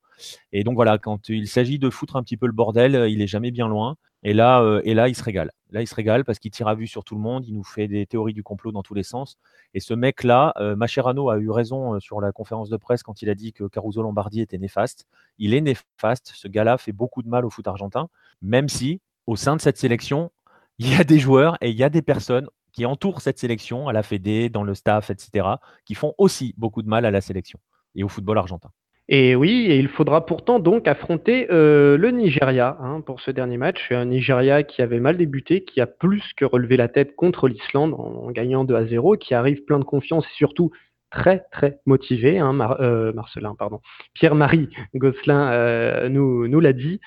B: Et donc voilà, quand il s'agit de foutre un petit peu le bordel, il est jamais bien loin. Et là, euh, il se régale. Là, il se régale parce qu'il tire à vue sur tout le monde. Il nous fait des théories du complot dans tous les sens. Et ce mec-là, euh, Macherano a eu raison euh, sur la conférence de presse quand il a dit que Caruso Lombardi était néfaste. Il est néfaste. Ce gars-là fait beaucoup de mal au foot argentin, même si au sein de cette sélection, il y a des joueurs et il y a des personnes qui entourent cette sélection, à la Fédé, dans le staff, etc., qui font aussi beaucoup de mal à la sélection et au football argentin.
A: Et oui, et il faudra pourtant donc affronter euh, le Nigeria hein, pour ce dernier match. Un Nigeria qui avait mal débuté, qui a plus que relevé la tête contre l'Islande en, gagnant 2 à 0, qui arrive plein de confiance et surtout très très motivé. Hein, euh, Marcelin, pardon. Pierre-Marie Gosselin euh, nous, nous l'a dit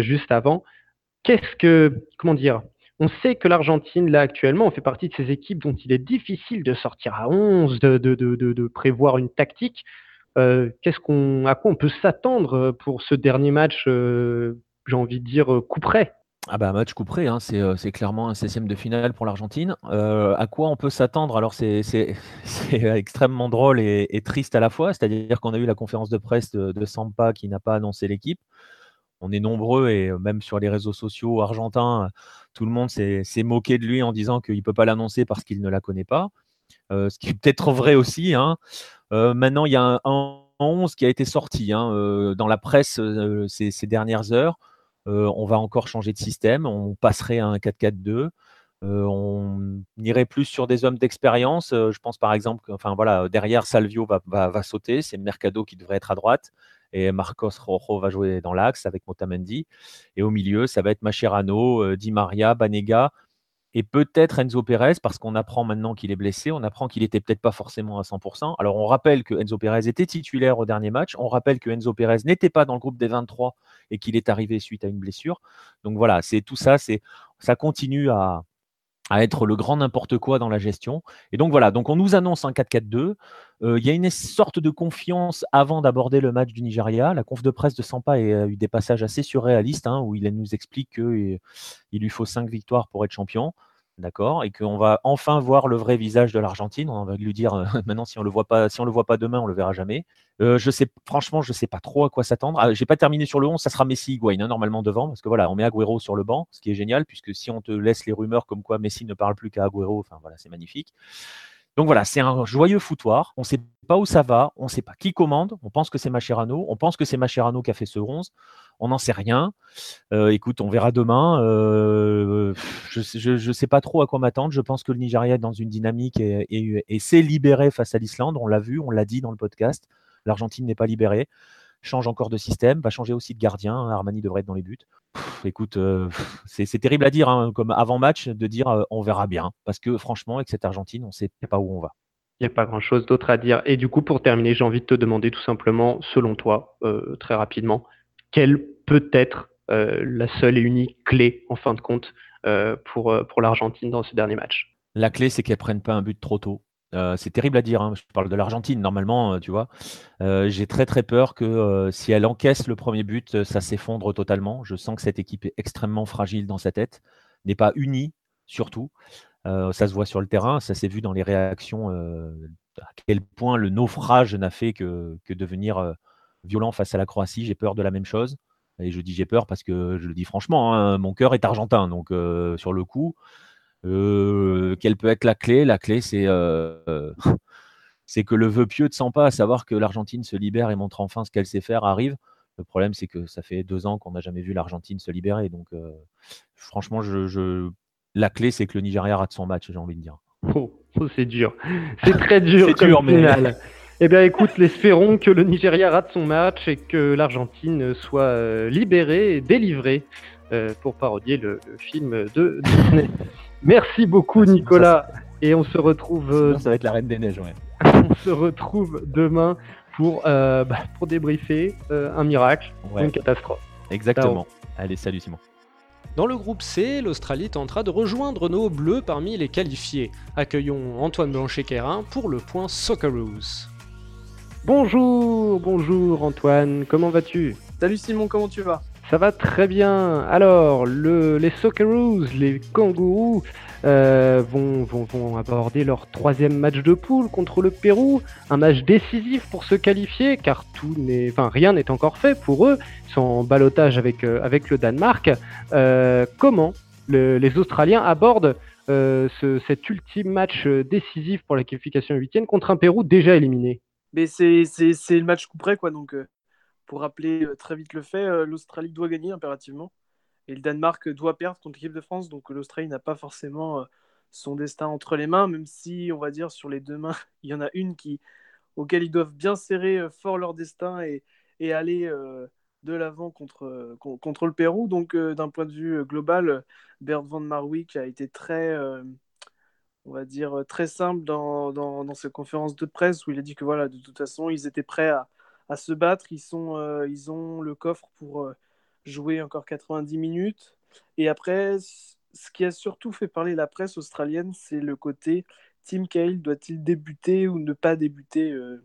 A: juste avant. Qu'est-ce que, comment dire, on sait que l'Argentine, là, actuellement, fait partie de ces équipes dont il est difficile de sortir à 11, de, de, de, de prévoir une tactique. Euh, qu'est-ce qu'on, à quoi on peut s'attendre euh, pour ce dernier match, euh, j'ai envie de dire, coup près?
B: Ah bah match coup près, hein, c'est, clairement un 16 de finale pour l'Argentine. à quoi on peut s'attendre? Alors (laughs) c'est, extrêmement drôle et, triste à la fois, c'est-à-dire qu'on a eu la conférence de presse de, Sampa qui n'a pas annoncé l'équipe. On est nombreux et même sur les réseaux sociaux argentins, tout le monde s'est, moqué de lui en disant qu'il ne peut pas l'annoncer parce qu'il ne la connaît pas. ce qui est peut-être vrai aussi. Hein. Maintenant, il y a un, 11 qui a été sorti hein, dans la presse ces, dernières heures. on va encore changer de système. On passerait à un 4-4-2. on irait plus sur des hommes d'expérience. je pense par exemple, enfin voilà, derrière Salvio va, sauter, c'est Mercado qui devrait être à droite, et Marcos Rojo va jouer dans l'axe avec Motamendi. Et au milieu, ça va être Macherano, Di Maria, Banega, et peut-être Enzo Pérez, parce qu'on apprend maintenant qu'il est blessé, on apprend qu'il était peut-être pas forcément à 100%. Alors on rappelle que Enzo Pérez était titulaire au dernier match, on rappelle que Enzo Pérez n'était pas dans le groupe des 23 et qu'il est arrivé suite à une blessure. Donc voilà, c'est tout ça, c'est ça continue à, à être le grand n'importe quoi dans la gestion. Et donc voilà, donc on nous annonce un 4-4-2. Euh, il y a une sorte de confiance avant d'aborder le match du Nigeria. La conf de presse de Sampa a eu des passages assez surréalistes hein, où il nous explique qu'il lui faut 5 victoires pour être champion d'accord, et qu'on va enfin voir le vrai visage de l'Argentine. On va lui dire euh, (laughs) maintenant si on le voit pas, si on le voit pas demain, on le verra jamais. Euh, je sais, franchement, je sais pas trop à quoi s'attendre. Ah, j'ai pas terminé sur le 11, ça sera Messi, Higuain hein, normalement devant, parce que voilà, on met Agüero sur le banc, ce qui est génial, puisque si on te laisse les rumeurs comme quoi Messi ne parle plus qu'à Agüero, enfin voilà, c'est magnifique. Donc voilà, c'est un joyeux foutoir. On ne sait pas où ça va, on ne sait pas qui commande. On pense que c'est Macherano, on pense que c'est Macherano qui a fait ce 11. On n'en sait rien. Euh, écoute, on verra demain. Euh, je ne sais pas trop à quoi m'attendre. Je pense que le Nigeria est dans une dynamique et, et s'est libéré face à l'Islande. On l'a vu, on l'a dit dans le podcast. L'Argentine n'est pas libérée change encore de système, va changer aussi de gardien. Armani devrait être dans les buts. écoute, euh, c'est terrible à dire, hein, comme avant-match, de dire on verra bien. Parce que franchement, avec cette Argentine, on ne sait pas où on va.
A: Il n'y a pas grand-chose d'autre à dire. Et du coup, pour terminer, j'ai envie de te demander tout simplement, selon toi, très rapidement, quelle peut être la seule et unique clé, en fin de compte, pour, pour l'Argentine dans ce dernier match
B: La clé, c'est qu'elle ne prenne pas un but trop tôt. Euh, c'est terrible à dire, hein, je parle de l'Argentine normalement, euh, tu vois. Euh, j'ai très très peur que si elle encaisse le premier but, ça s'effondre totalement. Je sens que cette équipe est extrêmement fragile dans sa tête, n'est pas unie surtout. ça se voit sur le terrain, ça s'est vu dans les réactions, à quel point le naufrage n'a fait que, devenir violent face à la Croatie. J'ai peur de la même chose. Et je dis j'ai peur parce que je le dis franchement, hein, mon cœur est argentin, donc sur le coup. Euh, quelle peut être la clé? La clé, c'est euh, (laughs) c'est que le vœu pieux de Sampa, à savoir que l'Argentine se libère et montre enfin ce qu'elle sait faire, arrive. Le problème, c'est que ça fait deux ans qu'on n'a jamais vu l'Argentine se libérer. Donc, euh, franchement, je, la clé, c'est que le Nigeria rate son match, j'ai envie de dire.
A: Oh, oh c'est dur. C'est très (laughs) dur. c'est dur, mais. (laughs) Eh bien, écoute, espérons que le Nigeria rate son match et que l'Argentine soit libérée et délivrée, pour parodier le film de Disney. (laughs) Merci beaucoup, Nicolas. et on se retrouve.
B: Euh, ça va être la Reine des Neiges, ouais. (laughs)
A: on se retrouve demain pour, euh, bah, pour débriefer euh, un miracle, une catastrophe.
B: Exactement. Allez, salut Simon.
A: Dans le groupe C, l'Australie tentera de rejoindre nos bleus parmi les qualifiés. Accueillons Antoine Blanchet-Quérin pour le point Socceroos. Bonjour, bonjour Antoine, comment vas-tu?
F: Salut Simon, comment tu vas?
A: Ça va très bien. Alors, le, les Socceroos, les Kangourous, euh, vont, vont, vont, aborder leur troisième match de poule contre le Pérou. Un match décisif pour se qualifier, car tout n'est, enfin, rien n'est encore fait pour eux. Ils sont en balotage avec, euh, avec le Danemark. Euh, comment le, les Australiens abordent euh, ce, cet ultime match décisif pour la qualification huitième contre un Pérou déjà éliminé?
F: Mais c'est, le match coup près, quoi. Donc, pour rappeler très vite le fait, l'Australie doit gagner impérativement. Et le Danemark doit perdre contre l'équipe de France, donc l'Australie n'a pas forcément euh, son destin entre les mains, même si, on va dire, sur les deux mains, (laughs) il y en a une qui, auquel ils doivent bien serrer euh, fort leur destin et, et aller euh, de l'avant contre, contre le Pérou. Donc, d'un point de vue global, Bert van Marwijk a été très, on va dire, très simple dans, dans, ses conférences de presse où il a dit que voilà, de toute façon, ils étaient prêts à, à se battre. Ils, sont, ils ont le coffre pour jouer encore 90 minutes. Et après, ce qui a surtout fait parler la presse australienne, c'est le côté Tim Cahill doit-il débuter ou ne pas débuter euh,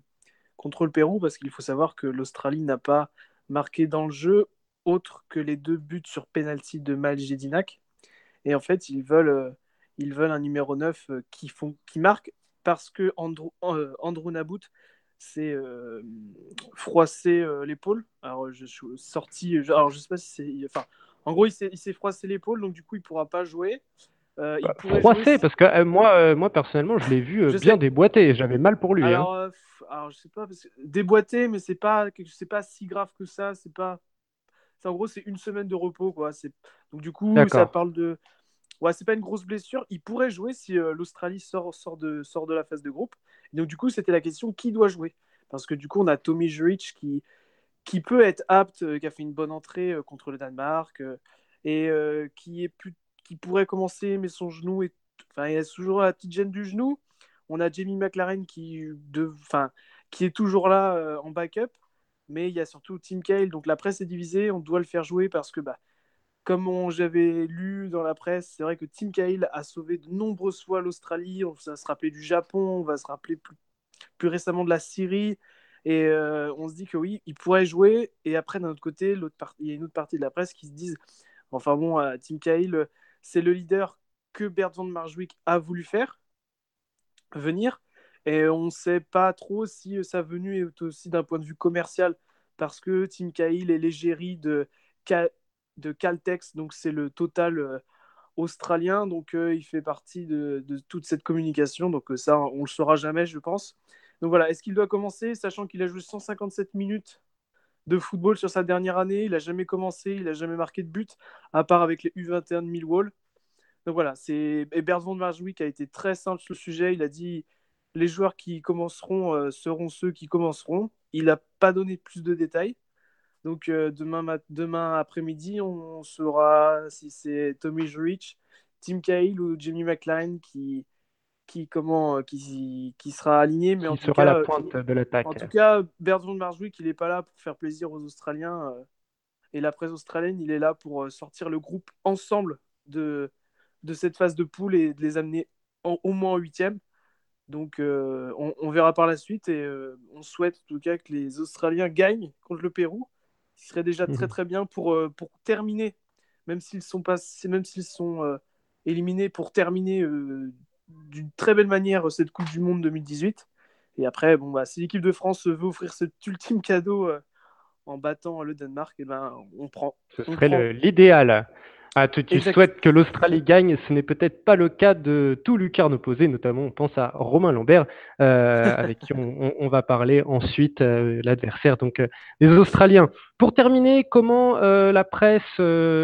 F: contre le Pérou? Parce qu'il faut savoir que l'Australie n'a pas marqué dans le jeu autre que les deux buts sur penalty de Mal Jedinak. Et en fait, ils veulent, euh, ils veulent un numéro 9 euh, qui, font, qui marque parce que Andrew, Andrew Nabout c'est euh, froisser euh, l'épaule. Alors, je suis sorti. alors, je sais pas si c'est. Enfin, en gros, il s'est froissé l'épaule, donc du coup, il pourra pas jouer.
A: Euh, bah, froissé, parce que moi, moi, personnellement, je l'ai vu bien déboîté. J'avais mal pour lui. Hein.
F: Alors, alors je sais pas, parce que... déboîté, mais c'est pas, c'est pas si grave que ça. C'est pas. En gros, c'est une semaine de repos, quoi. Donc, du coup, ça parle de. Ouais, c'est pas une grosse blessure. Il pourrait jouer si l'Australie sort, de, la phase de groupe. Donc, du coup, c'était la question qui doit jouer? Parce que du coup, on a Tommy Jurich qui, peut être apte, euh, qui a fait une bonne entrée euh, contre le Danemark euh, et qui, pourrait commencer, mais son genou est. Enfin, il a toujours la petite gêne du genou. On a Jamie McLaren qui est toujours là en backup. Mais il y a surtout Tim Cale. Donc la presse est divisée. On doit le faire jouer parce que, bah, comme j'avais lu dans la presse, c'est vrai que Tim Cahill a sauvé de nombreuses fois l'Australie. On va se rappeler du Japon, on va se rappeler plus, plus récemment de la Syrie. Et euh, on se dit que oui, il pourrait jouer. Et après, d'un autre côté, il y a une autre partie de la presse qui se disent enfin bon, euh, Tim Cahill, c'est le leader que Bert van Marjwijk a voulu faire venir. Et on ne sait pas trop si sa venue est aussi d'un point de vue commercial, parce que Tim Cahill est l'égérie de de Caltex, donc c'est le total euh, australien, donc euh, il fait partie de, toute cette communication, donc euh, ça on le saura jamais je pense. Donc voilà, est-ce qu'il doit commencer, sachant qu'il a joué 157 minutes de football sur sa dernière année, il n'a jamais commencé, il n'a jamais marqué de but, à part avec les U21 de Millwall. Donc voilà, c'est Bert van Marjwijk a été très simple sur le sujet, il a dit les joueurs qui commenceront seront ceux qui commenceront. Il n'a pas donné plus de détails. Donc euh, demain, demain après-midi, on saura si c'est Tommy Rich, Tim Cahill ou Jimmy McLean qui, qui, comment, qui, qui sera aligné.
A: Mais en tout sera cas, la pointe de l'attaque.
F: En tout cas, Bertrand Marswick, il n'est pas là pour faire plaisir aux Australiens. Euh, et la presse australienne, il est là pour euh, sortir le groupe ensemble de, de cette phase de poule et de les amener au moins en huitième. Donc on, on, verra par la suite et on souhaite en tout cas que les Australiens gagnent contre le Pérou ce serait déjà très mhm. très bien pour, euh, pour terminer, même s'ils sont, pas, même s'ils sont euh, éliminés, pour terminer euh, d'une très belle manière cette Coupe du Monde 2018. Et après, bon, bah, si l'équipe de France veut offrir cet ultime cadeau en battant le Danemark, et eh ben, on prend.
A: Ce serait l'idéal. Ah, tu, souhaites que l'Australie gagne, ce n'est peut-être pas le cas de tout lucarne opposé, notamment on pense à Romain Lambert, euh, avec qui on, va parler ensuite, euh, l'adversaire, donc euh, les Australiens. Pour terminer, comment la presse,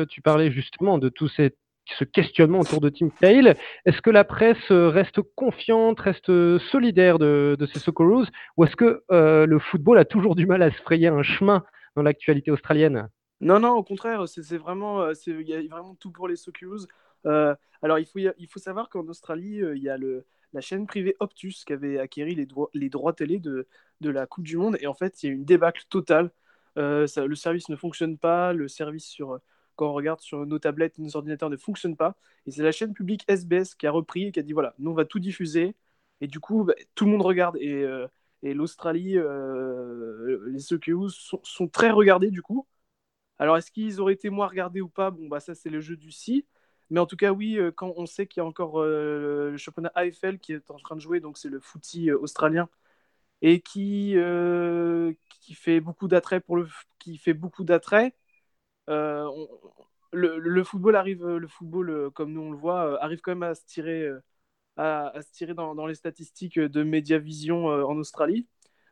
A: tu parlais justement de tout ce questionnement autour de Tim Cahill, est-ce que la presse reste confiante, reste solidaire de, de ces Socceroos, ou est-ce que le football a toujours du mal à se frayer un chemin dans l'actualité australienne?
F: Non, non, au contraire, c'est vraiment, euh, il y a vraiment tout pour les Socceroos. Euh, alors, il faut, il faut savoir qu'en Australie, euh, il y a le, la chaîne privée Optus qui avait acquéri les, droits, les droits télé de, de la Coupe du Monde. Et en fait, il y a une débâcle totale. Le service ne fonctionne pas. Le service, sur, quand on regarde sur nos tablettes nos ordinateurs, ne fonctionne pas. Et c'est la chaîne publique SBS qui a repris et qui a dit voilà, nous, on va tout diffuser. Et du coup, bah, tout le monde regarde. Et, et l'Australie, les Socceroos sont, sont, très regardés du coup Alors, est-ce qu'ils auraient été moins regardés ou pas? Bon, bah ça, c'est le jeu du si. Mais en tout cas, oui, quand on sait qu'il y a encore le championnat AFL qui est en train de jouer, donc c'est le footy australien, et qui, qui fait beaucoup d'attrait pour le qui fait beaucoup d'attrait. le, football arrive, le football comme nous on le voit, arrive quand même à se tirer à, se tirer dans, les statistiques de Mediavision euh, en Australie.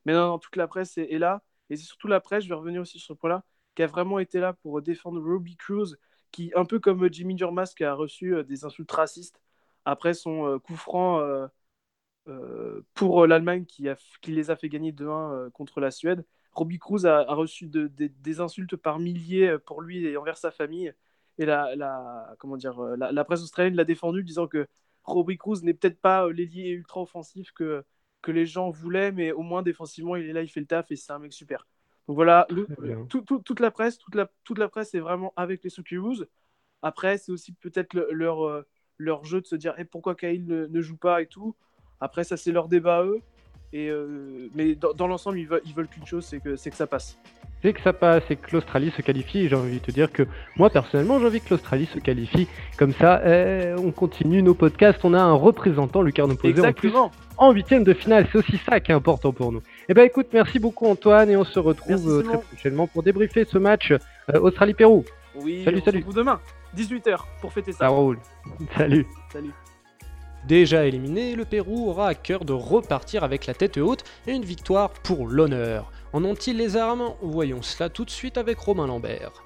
F: Mais non, toute la presse est, là. Et c'est surtout la presse, je vais revenir aussi sur ce point-là, qui a vraiment été là pour défendre Robbie Cruz, qui, un peu comme Jimmy Durmas, qui a reçu euh, des insultes racistes après son euh, coup franc pour l'Allemagne qui, les a fait gagner 2-1 contre la Suède. Robbie Cruz a, reçu des insultes par milliers pour lui et envers sa famille. Et la, comment dire, la, presse australienne l'a défendu, disant que Robbie Cruz n'est peut-être pas euh, l'ailier ultra offensif que les gens voulaient, mais au moins défensivement, il est là, il fait le taf et c'est un mec super. Donc voilà, toute la presse, toute la, toute la presse est vraiment avec les Socceroos. Après, c'est aussi peut-être leur, euh, leur jeu de se dire eh, pourquoi Kyle ne, ne, joue pas et tout. Après, ça, c'est leur débat eux. Et, euh, mais dans, l'ensemble, ils veulent, ils veulent qu'une chose, c'est que, que ça passe.
A: C'est que ça passe et que l'Australie se qualifie. J'ai envie de te dire que moi, personnellement, j'ai envie que l'Australie se qualifie. Comme ça, eh, on continue nos podcasts. On a un représentant, Lucas Posé, en plus en huitième de finale. C'est aussi ça qui est important pour nous. Eh ben écoute, merci beaucoup Antoine et on se retrouve euh, très prochainement pour débriefer ce match euh, Australie-Pérou.
F: Oui, salut, salut. Se demain, 18h, pour fêter ça.
A: Ça roule. (laughs) Salut.
F: Salut.
A: Déjà éliminé, le Pérou aura à cœur de repartir avec la tête haute et une victoire pour l'honneur. En ont-ils les armes? Voyons cela tout de suite avec Romain Lambert.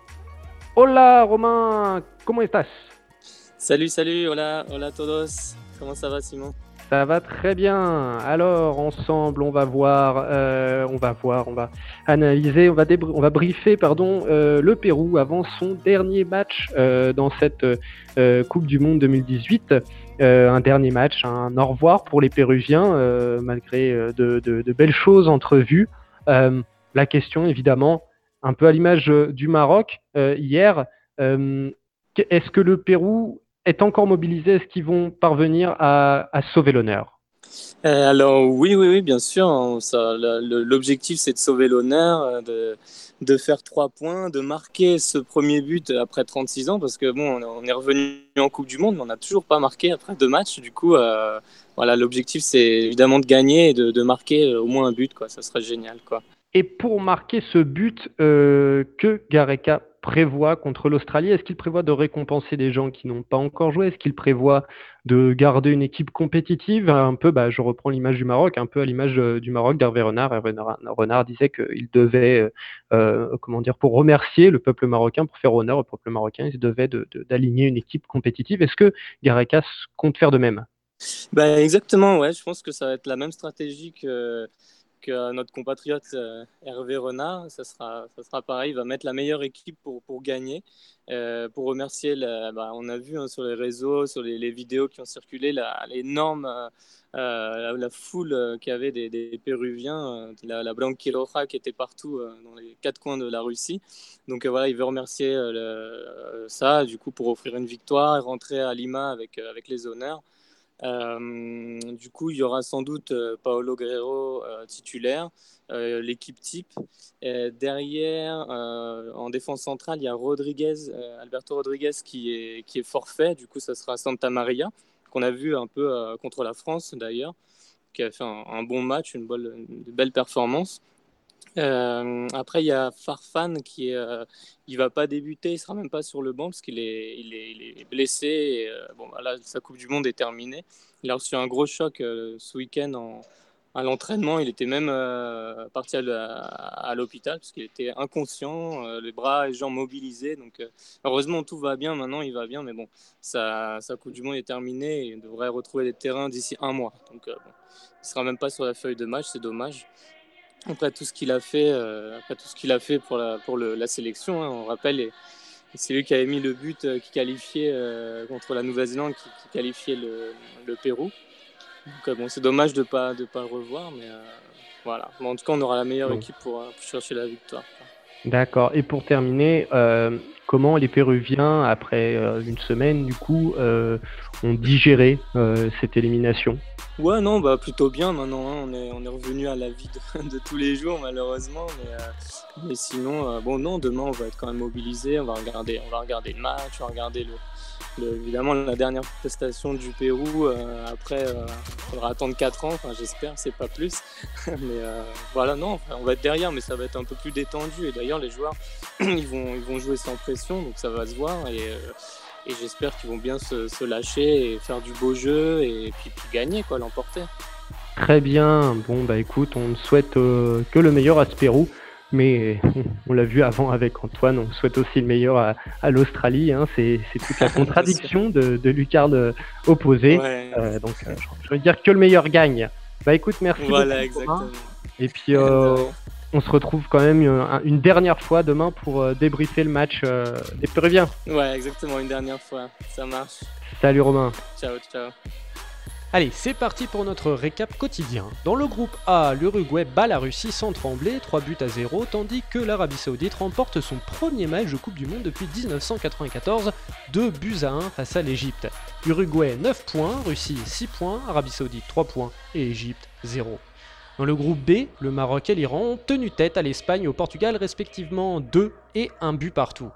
A: Hola Romain, comment estás?
G: Salut, salut, hola, hola todos. Comment ça va Simon?
A: Ça va très bien. Alors ensemble, on va voir, euh, on va voir, on va analyser, on va, on va briefer pardon euh, le Pérou avant son dernier match euh, dans cette Coupe du Monde 2018. un dernier match, un au revoir pour les Péruviens malgré de, de, belles choses entrevues. la question évidemment, un peu à l'image du Maroc hier, est-ce que le Pérou est encore mobilisé Est-ce qu'ils vont parvenir à, sauver l'honneur?
G: Euh, alors oui, oui, oui, bien sûr. L'objectif, c'est de sauver l'honneur, euh, de, de, faire trois points, de marquer ce premier but après 36 ans, parce que bon, on est revenu en Coupe du Monde, mais on n'a toujours pas marqué après deux matchs. Du coup, euh, voilà, l'objectif, c'est évidemment de gagner et de, de, marquer au moins un but, quoi. Ça serait génial, quoi.
A: Et pour marquer ce but que Gareca prévoit contre l'Australie? Est-ce qu'il prévoit de récompenser des gens qui n'ont pas encore joué? Est-ce qu'il prévoit de garder une équipe compétitive? Un peu, bah, je reprends l'image du Maroc, un peu à l'image euh, du Maroc d'Hervé Renard. Hervé Renard disait qu'il devait, euh, euh, comment dire, pour remercier le peuple marocain, pour faire honneur au peuple marocain, il devait d'aligner une équipe compétitive. Est-ce que Garekas compte faire de même?
G: Bah, Exactement, ouais. Je pense que ça va être la même stratégie que notre compatriote euh, Hervé Renard, ça sera, ça sera pareil, il va mettre la meilleure équipe pour, gagner. Euh, pour remercier, bah, on a vu hein, sur les réseaux, sur les, vidéos qui ont circulé, l'énorme, euh, la, foule qu'il y avait des, Péruviens, la, la Roja qui était partout dans les quatre coins de la Russie. Donc voilà, il veut remercier ça, du coup, pour offrir une victoire et rentrer à Lima avec les honneurs. Euh, du coup, il y aura sans doute euh, Paolo Guerrero euh, titulaire, l'équipe type. derrière, en défense centrale, il y a Rodriguez, Alberto Rodriguez qui est, qui est forfait. Du coup, ça sera Santa Maria, qu'on a vu un peu contre la France d'ailleurs, qui a fait un, bon match, une, belle performance. Euh, après, il y a Farfan qui est, euh, il va pas débuter, il sera même pas sur le banc parce qu'il est, il est, blessé. Euh, bon, bah là, sa Coupe du Monde est terminée. Il a reçu un gros choc ce week-end à l'entraînement. Il était même parti à, l'hôpital parce qu'il était inconscient, les bras et les jambes mobilisés. Donc, heureusement, tout va bien. Maintenant, il va bien, mais bon, sa, sa Coupe du Monde est terminée. Et il devrait retrouver les terrains d'ici un mois. Donc, bon, il sera même pas sur la feuille de match, c'est dommage après tout ce qu'il a fait, euh, après tout ce qu'il a fait pour la, pour le, la sélection, hein, on rappelle, c'est lui qui avait mis le but euh, qui qualifiait euh, contre la Nouvelle-Zélande, qui, qualifiait le, le, Pérou. Donc bon, c'est dommage de pas, de pas le revoir, mais voilà. en tout cas, on aura la meilleure équipe pour, pour, chercher la victoire.
A: D'accord. Et pour terminer, euh, comment les Péruviens, après euh, une semaine, du coup, euh, ont digéré cette élimination?
G: Ouais, non, bah plutôt bien maintenant. Hein. On, est, on est revenu à la vie de, (laughs) tous les jours, malheureusement. Mais, mais sinon, bon, non, demain, on va être quand même mobilisé. On va regarder, on va regarder le match, on va regarder le, évidemment, la dernière prestation du Pérou, euh, après, il euh, faudra attendre 4 ans, j'espère, c'est pas plus. (laughs) mais euh, voilà, non, on va être derrière, mais ça va être un peu plus détendu. Et d'ailleurs, les joueurs, (clears throat) ils vont, jouer sans pression, donc ça va se voir. Et, j'espère qu'ils vont bien se, lâcher et faire du beau jeu et puis, puis gagner, quoi, l'emporter.
A: Très bien, bon, bah écoute, on souhaite que le meilleur à ce Pérou mais on l'a vu avant avec Antoine, on souhaite aussi le meilleur à, l'Australie. Hein. c'est toute la (laughs) contradiction de, de lucarne opposée. Euh, donc euh, je veux dire que le meilleur gagne. Bah écoute, merci.
G: Voilà, exactement.
A: Et puis euh, on se retrouve quand même une, dernière fois demain pour débriefer le match des Péruviens.
G: Ouais, exactement, une dernière fois. Ça marche.
A: Salut Romain.
G: Ciao, ciao.
A: Allez, c'est parti pour notre récap quotidien. Dans le groupe A, l'Uruguay bat la Russie sans trembler, 3 buts à 0, tandis que l'Arabie Saoudite remporte son premier match de Coupe du Monde depuis 1994, 2 buts à 1 face à l'Égypte. Uruguay 9 points, Russie 6 points, Arabie Saoudite 3 points et Égypte 0. Dans le groupe B, le Maroc et l'Iran ont tenu tête à l'Espagne et au Portugal respectivement 2 et 1 but partout.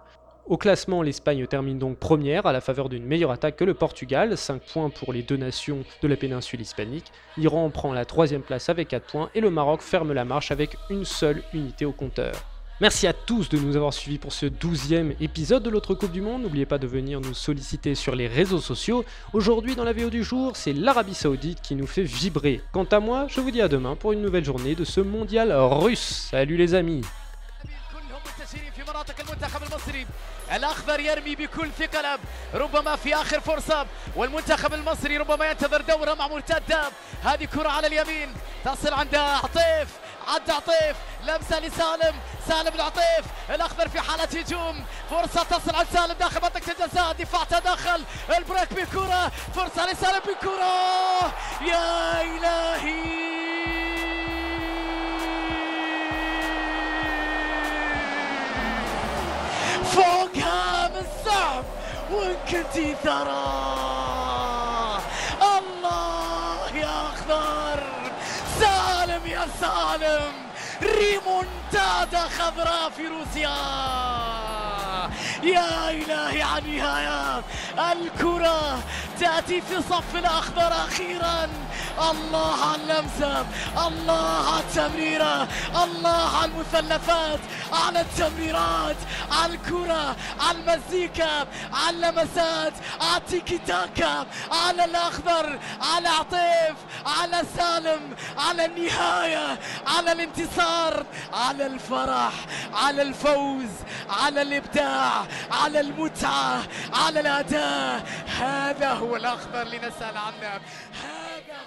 A: Au classement, l'Espagne termine donc première à la faveur d'une meilleure attaque que le Portugal, 5 points pour les deux nations de la péninsule hispanique. L'Iran prend la troisième place avec 4 points et le Maroc ferme la marche avec une seule unité au compteur. Merci à tous de nous avoir suivis pour ce douzième épisode de l'autre Coupe du Monde. N'oubliez pas de venir nous solliciter sur les réseaux sociaux. Aujourd'hui, dans la vidéo du jour, c'est l'Arabie Saoudite qui nous fait vibrer. Quant à moi, je vous dis à demain pour une nouvelle journée de ce mondial russe. Salut les amis
H: الأخضر يرمي بكل ثقل ربما في آخر فرصة والمنتخب المصري ربما ينتظر دورة مع مرتدة. هذه كرة على اليمين. تصل عند عطيف. عد عطيف. لمسة لسالم. سالم العطيف. الأخضر في حالة هجوم. فرصة تصل عند سالم داخل منطقة الجزاء. دفاع تدخل البريك بكرة. فرصة لسالم بكرة. يا إلهي! فوقها من صعب وان كنتي ثرى الله يا أخضر. سالم يا سالم. ريمونتادا خضراء في روسيا. يا إلهي عن نهايات الكرة تأتي في صف الأخضر أخيرا. الله على اللمسة الله على التمريرة الله على المثلثات على التمريرات على الكرة على المزيكا على اللمسات على التيكي تاكا على الأخضر على عطيف على سالم على النهاية على الانتصار على الفرح على الفوز على الإبداع على المتعة على الأداء. هذا هو هو الأخضر اللي نسال عنه. هذا